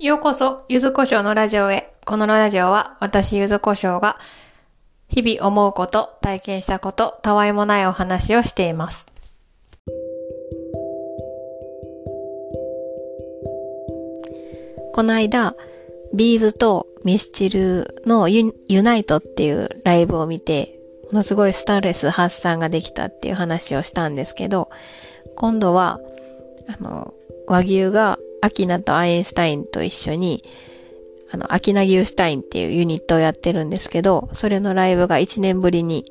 ようこそ、ゆずこしょうのラジオへ。このラジオは、私ゆずこしょうが、日々思うこと、体験したこと、たわいもないお話をしています。この間、ビーズとミスチルのユユナイトっていうライブを見て、ものすごいストレス発散ができたっていう話をしたんですけど、今度は、あの、和牛がアキナとアインシュタインと一緒に、あの、アキナ牛シュタインっていうユニットをやってるんですけど、それのライブが1年ぶりに、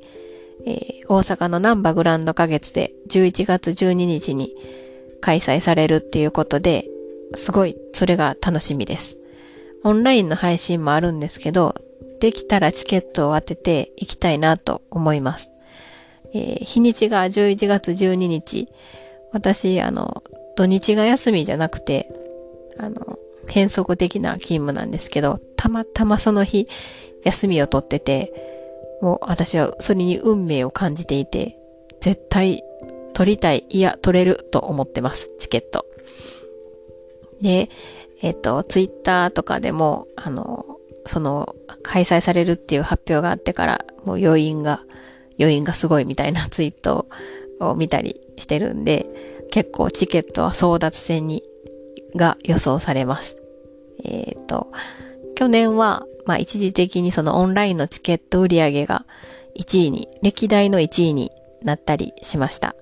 えー大阪のナンバグランド花月で11月12日に開催されるっていうことで、すごいそれが楽しみです。オンラインの配信もあるんですけど、できたらチケットを当てて行きたいなと思います。えー日にちが11月12日。私、あの、土日が休みじゃなくて、あの、変則的な勤務なんですけど、たまたまその日、休みを取ってて、もう私はそれに運命を感じていて、絶対取りたい、いや、取れると思ってます、チケット。で、えっと、ツイッターとかでも、あの、その、開催されるっていう発表があってから、もう余韻が、余韻がすごいみたいなツイートを見たりしてるんで、結構チケットは争奪戦に、が予想されます。えっ、と、去年は、まあ一時的にそのオンラインのチケット売り上げが1位に、歴代の1位になったりしました。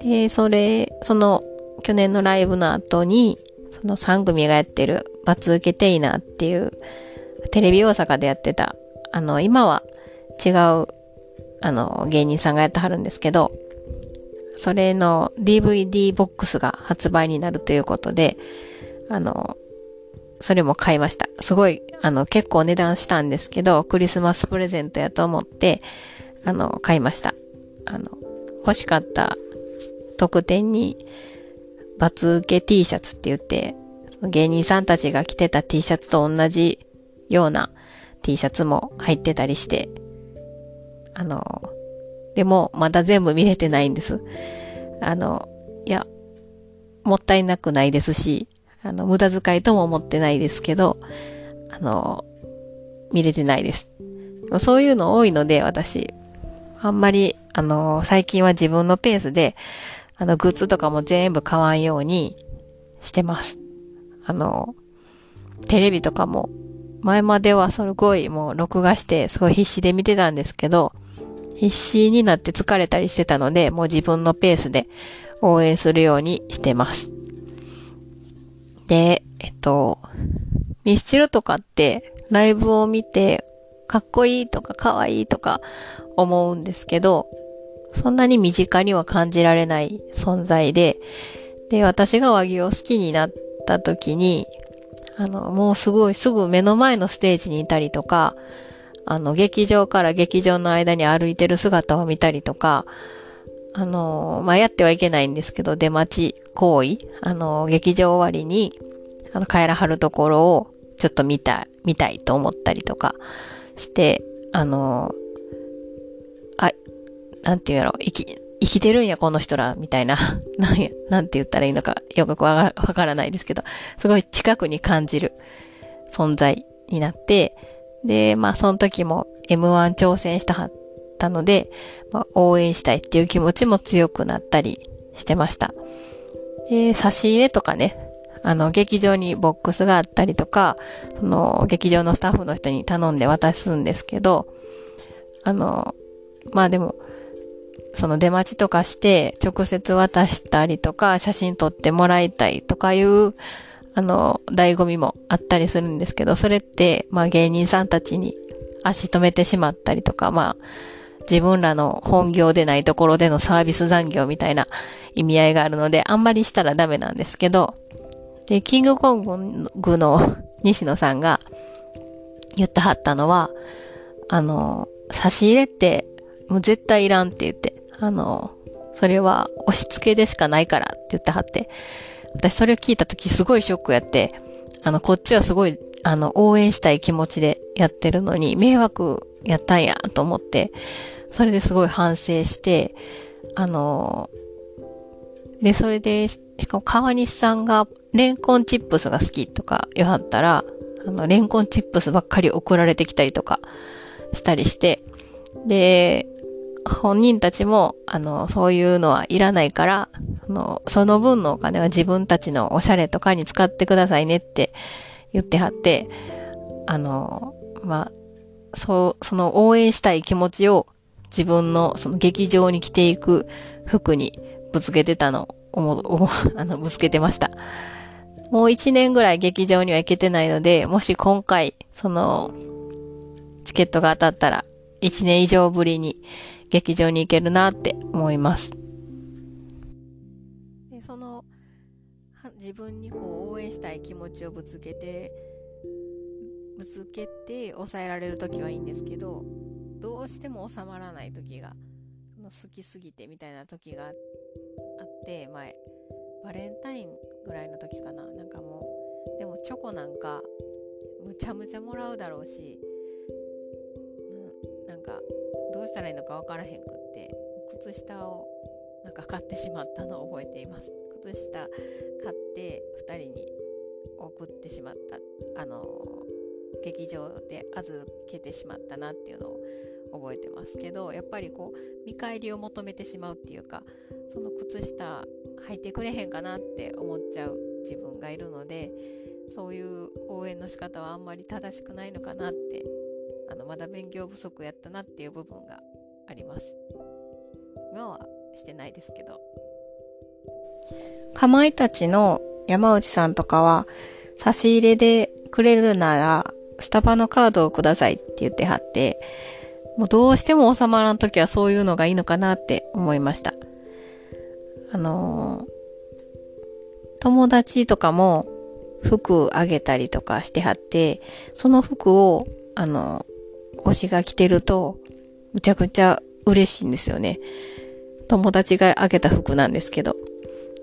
で、それ、その去年のライブの後に、その3組がやってるバツ受けテイナーっていうテレビ大阪でやってた、あの、今は違う、あの、芸人さんがやってはるんですけど、それの DVD ボックスが発売になるということで、あの、それも買いました。すごい、あの、結構値段したんですけど、クリスマスプレゼントやと思って、あの、買いました。あの、欲しかった特典に、バツ受け T シャツって言って、芸人さんたちが着てた T シャツと同じような T シャツも入ってたりして、あの、でもまだ全部見れてないんです。あの、いや、もったいなくないですし、あの、無駄遣いとも思ってないですけど、あの、見れてないです。そういうの多いので、私、あんまり、あの、最近は自分のペースで、あの、グッズとかも全部買わんようにしてます。あの、テレビとかも、前まではすごいもう録画して、すごい必死で見てたんですけど、必死になって疲れたりしてたので、もう自分のペースで応援するようにしてます。で、えっと、ミスチルとかって、ライブを見て、かっこいいとかかわいいとか思うんですけど、そんなに身近には感じられない存在で、で、私が和牛を好きになった時に、あの、もうすごいすぐ目の前のステージにいたりとか、あの、劇場から劇場の間に歩いてる姿を見たりとか、あの、まあ、やってはいけないんですけど、出待ち行為、あの、劇場終わりに、あの、帰らはるところを、ちょっと見た、見たいと思ったりとかして、あの、あ、なんていうやろ、生き、生きてるんや、この人ら、みたいな、なんや、なんて言ったらいいのか、よくわからわからないですけど、すごい近くに感じる存在になって、で、まあ、その時も M1 挑戦したはったので、まあ、応援したいっていう気持ちも強くなったりしてました。で、差し入れとかね、あの、劇場にボックスがあったりとか、その、劇場のスタッフの人に頼んで渡すんですけど、あの、まあでも、その出待ちとかして、直接渡したりとか、写真撮ってもらいたいとかいう、あの、醍醐味もあったりするんですけど、それって、まあ芸人さんたちに足止めてしまったりとか、まあ、自分らの本業でないところでのサービス残業みたいな意味合いがあるので、あんまりしたらダメなんですけど、で、キングコングの西野さんが言ってはったのは、あの、差し入れってもう絶対いらんって言って、あの、それは押し付けでしかないからって言ってはって、私それを聞いた時すごいショックやって、あの、こっちはすごい、あの、応援したい気持ちでやってるのに、迷惑やったんやと思って、それですごい反省して、あの、で、それで、しかも川西さんがレンコンチップスが好きとか言わはったら、あの、レンコンチップスばっかり送られてきたりとかしたりして、で、本人たちも、あの、そういうのはいらないから、あの、その分のお金は自分たちのおしゃれとかに使ってくださいねって言ってはって、あの、まあ、そう、その応援したい気持ちを自分のその劇場に着ていく服にぶつけてたのを、あの、ぶつけてました。もう一年ぐらい劇場には行けてないので、もし今回、その、チケットが当たったら、一年以上ぶりに劇場に行けるなって思います。で、その、自分にこう応援したい気持ちをぶつけて、ぶつけて抑えられる時はいいんですけど、どうしても収まらない時が、その好きすぎてみたいな時があって、前、バレンタインぐらいの時かな。なんかもう、でもチョコなんか、むちゃむちゃもらうだろうし、なんかうしたらいいのか分からへんくって靴下をなんか買ってしまったのを覚えています。靴下買って2人に送ってしまった。あの劇場で預けてしまったなっていうのを覚えてます。けどやっぱりこう見返りを求めてしまうっていうかその靴下履いてくれへんかなって思っちゃう自分がいるのでそういう応援の仕方はあんまり正しくないのかなってあのまだ勉強不足やったなっていう部分があります。今はしてないですけど。かまいたちの山内さんとかは差し入れでくれるならスタバのカードをくださいって言ってはってもうどうしても収まらんときはそういうのがいいのかなって思いました。あのー、友達とかも服あげたりとかしてはって、その服を、あの、推しが着てると、むちゃくちゃ嬉しいんですよね。友達があげた服なんですけど。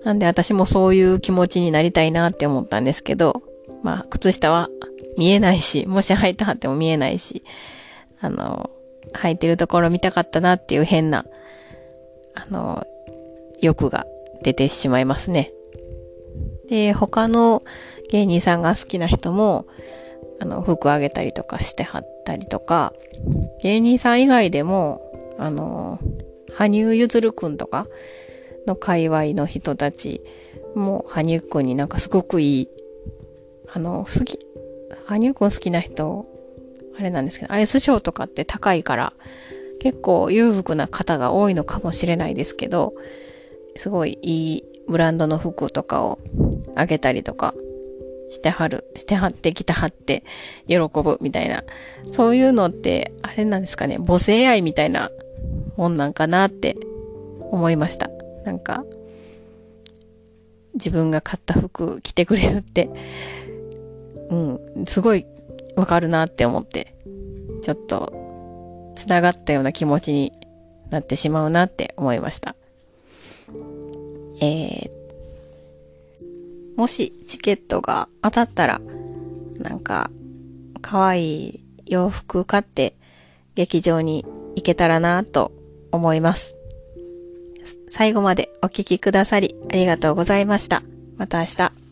なんで私もそういう気持ちになりたいなって思ったんですけど、まあ、靴下は見えないし、もし履いてはっても見えないし、あの、履いてるところ見たかったなっていう変な、あの、欲が出てしまいますね。で、他の芸人さんが好きな人も、あの、服あげたりとかしてはったりとか、芸人さん以外でも、あの、羽生結弦くんとかの界隈の人たちも、羽生くんになんかすごくいい、あの、好き、羽生くん好きな人、あれなんですけど、アイスショーとかって高いから、結構裕福な方が多いのかもしれないですけど、すごいいいブランドの服とかをあげたりとかしてはる、してはってきたはって喜ぶみたいな。そういうのって、あれなんですかね、母性愛みたいなもんなんかなって思いました。なんか、自分が買った服着てくれるって、うん、すごいわかるなって思って、ちょっと、繋がったような気持ちになってしまうなって思いました。えー、もしチケットが当たったら、なんか、可愛い洋服買って劇場に行けたらなと思います。最後までお聴きくださりありがとうございました。また明日。